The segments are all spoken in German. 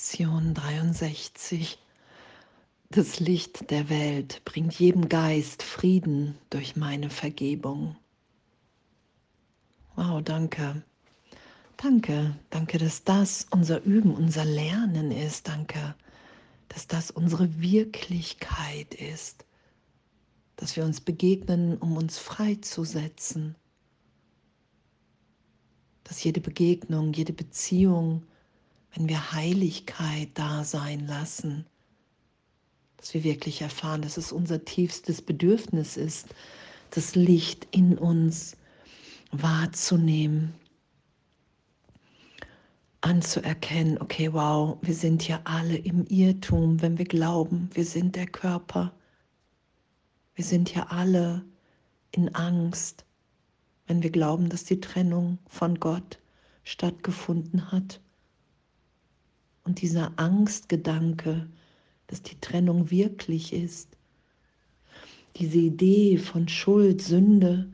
Lektion 63. Das Licht der Welt bringt jedem Geist Frieden durch meine Vergebung. Wow, danke. Danke, danke, dass das unser Üben, unser Lernen ist. Danke, dass das unsere Wirklichkeit ist. Dass wir uns begegnen, um uns freizusetzen. Dass jede Begegnung, jede Beziehung, wenn wir Heiligkeit da sein lassen, dass wir wirklich erfahren, dass es unser tiefstes Bedürfnis ist, das Licht in uns wahrzunehmen, anzuerkennen, okay, wow, wir sind ja alle im Irrtum, wenn wir glauben, wir sind der Körper. Wir sind ja alle in Angst, wenn wir glauben, dass die Trennung von Gott stattgefunden hat. Und dieser Angstgedanke, dass die Trennung wirklich ist, diese Idee von Schuld, Sünde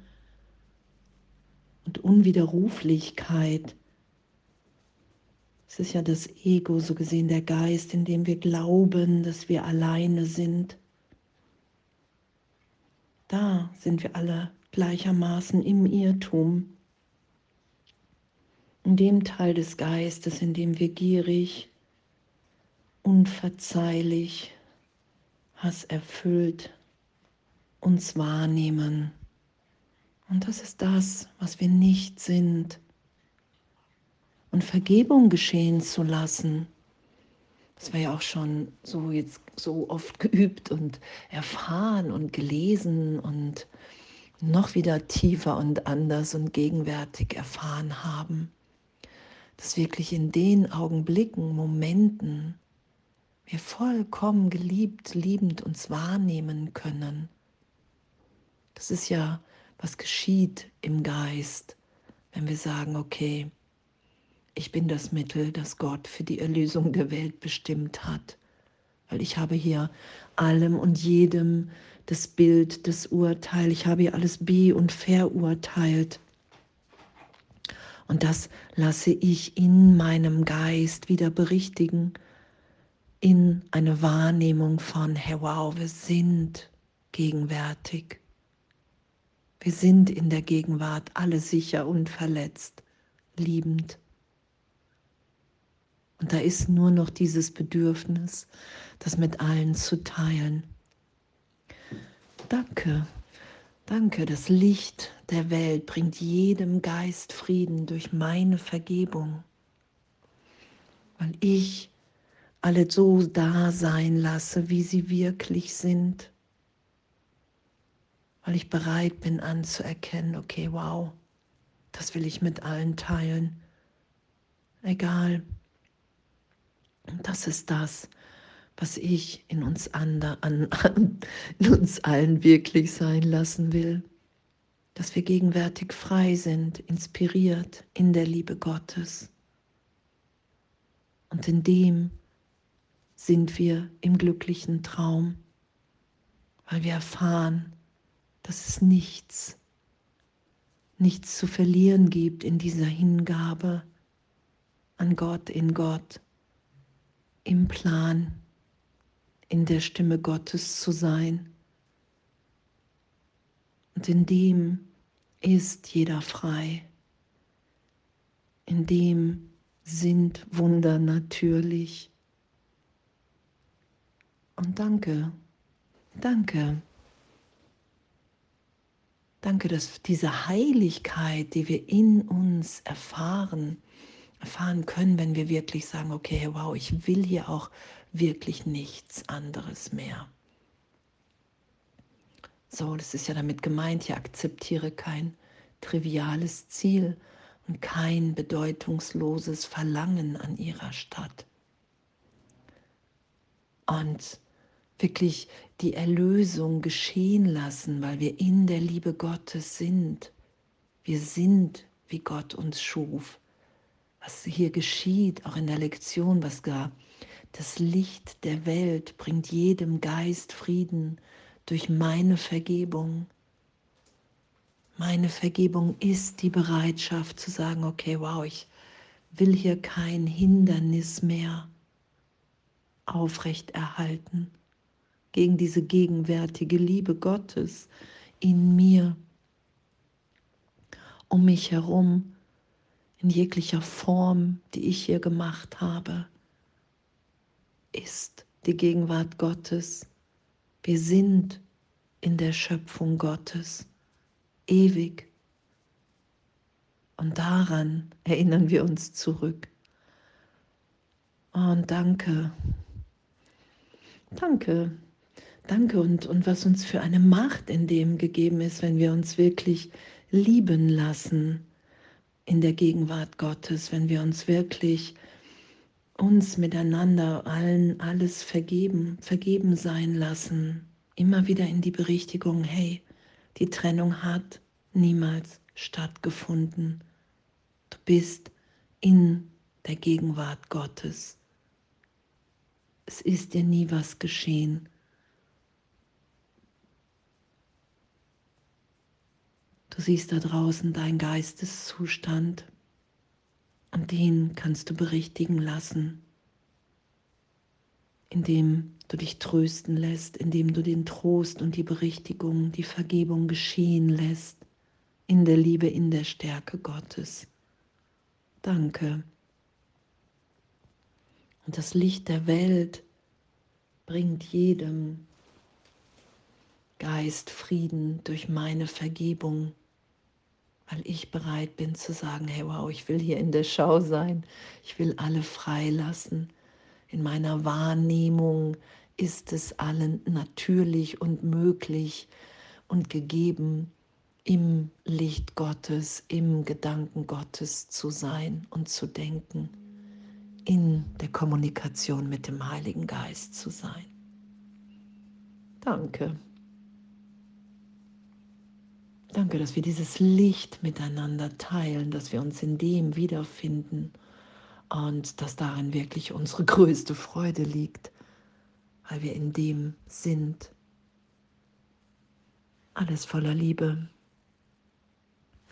und Unwiderruflichkeit, es ist ja das Ego, so gesehen der Geist, in dem wir glauben, dass wir alleine sind. Da sind wir alle gleichermaßen im Irrtum. In dem Teil des Geistes, in dem wir gierig, unverzeihlich, hasserfüllt uns wahrnehmen. Und das ist das, was wir nicht sind. Und Vergebung geschehen zu lassen, das war ja auch schon so jetzt so oft geübt und erfahren und gelesen und noch wieder tiefer und anders und gegenwärtig erfahren haben, dass wirklich in den Augenblicken, Momenten, wir vollkommen geliebt, liebend uns wahrnehmen können. Das ist ja, was geschieht im Geist, wenn wir sagen, okay, ich bin das Mittel, das Gott für die Erlösung der Welt bestimmt hat. Weil ich habe hier allem und jedem das Bild, das Urteil, ich habe hier alles be- und verurteilt. Und das lasse ich in meinem Geist wieder berichtigen in eine Wahrnehmung von, hey wow, wir sind gegenwärtig. Wir sind in der Gegenwart alle sicher und verletzt, liebend. Und da ist nur noch dieses Bedürfnis, das mit allen zu teilen. Danke, danke, das Licht der Welt bringt jedem Geist Frieden durch meine Vergebung, weil ich alle so da sein lasse, wie sie wirklich sind. Weil ich bereit bin anzuerkennen, okay, wow, das will ich mit allen teilen. Egal. Das ist das, was ich in uns, ander, an, an, in uns allen wirklich sein lassen will. Dass wir gegenwärtig frei sind, inspiriert in der Liebe Gottes. Und in dem, sind wir im glücklichen Traum, weil wir erfahren, dass es nichts, nichts zu verlieren gibt in dieser Hingabe an Gott, in Gott, im Plan, in der Stimme Gottes zu sein. Und in dem ist jeder frei. In dem sind Wunder natürlich. Und danke, danke. Danke, dass diese Heiligkeit, die wir in uns erfahren, erfahren können, wenn wir wirklich sagen, okay, wow, ich will hier auch wirklich nichts anderes mehr. So, das ist ja damit gemeint, ich akzeptiere kein triviales Ziel und kein bedeutungsloses Verlangen an ihrer Stadt. Und wirklich die Erlösung geschehen lassen, weil wir in der Liebe Gottes sind. Wir sind, wie Gott uns schuf. Was hier geschieht, auch in der Lektion, was gar das Licht der Welt bringt jedem Geist Frieden durch meine Vergebung. Meine Vergebung ist die Bereitschaft zu sagen, okay, wow, ich will hier kein Hindernis mehr aufrechterhalten, gegen diese gegenwärtige Liebe Gottes in mir, um mich herum, in jeglicher Form, die ich hier gemacht habe, ist die Gegenwart Gottes. Wir sind in der Schöpfung Gottes, ewig. Und daran erinnern wir uns zurück. Und danke, danke, danke und, und was uns für eine Macht in dem gegeben ist, wenn wir uns wirklich lieben lassen in der Gegenwart Gottes, wenn wir uns wirklich uns miteinander allen alles vergeben, vergeben sein lassen, immer wieder in die Berichtigung, hey, die Trennung hat niemals stattgefunden. Du bist in der Gegenwart Gottes. Es ist dir nie was geschehen. Du siehst da draußen deinen Geisteszustand und den kannst du berichtigen lassen, indem du dich trösten lässt, indem du den Trost und die Berichtigung, die Vergebung geschehen lässt, in der Liebe, in der Stärke Gottes. Danke. Und das Licht der Welt bringt jedem Geist Frieden durch meine Vergebung weil ich bereit bin zu sagen, hey wow, ich will hier in der Schau sein, ich will alle freilassen. In meiner Wahrnehmung ist es allen natürlich und möglich und gegeben, im Licht Gottes, im Gedanken Gottes zu sein und zu denken, in der Kommunikation mit dem Heiligen Geist zu sein. Danke. Danke, dass wir dieses Licht miteinander teilen, dass wir uns in dem wiederfinden und dass darin wirklich unsere größte Freude liegt, weil wir in dem sind. Alles voller Liebe.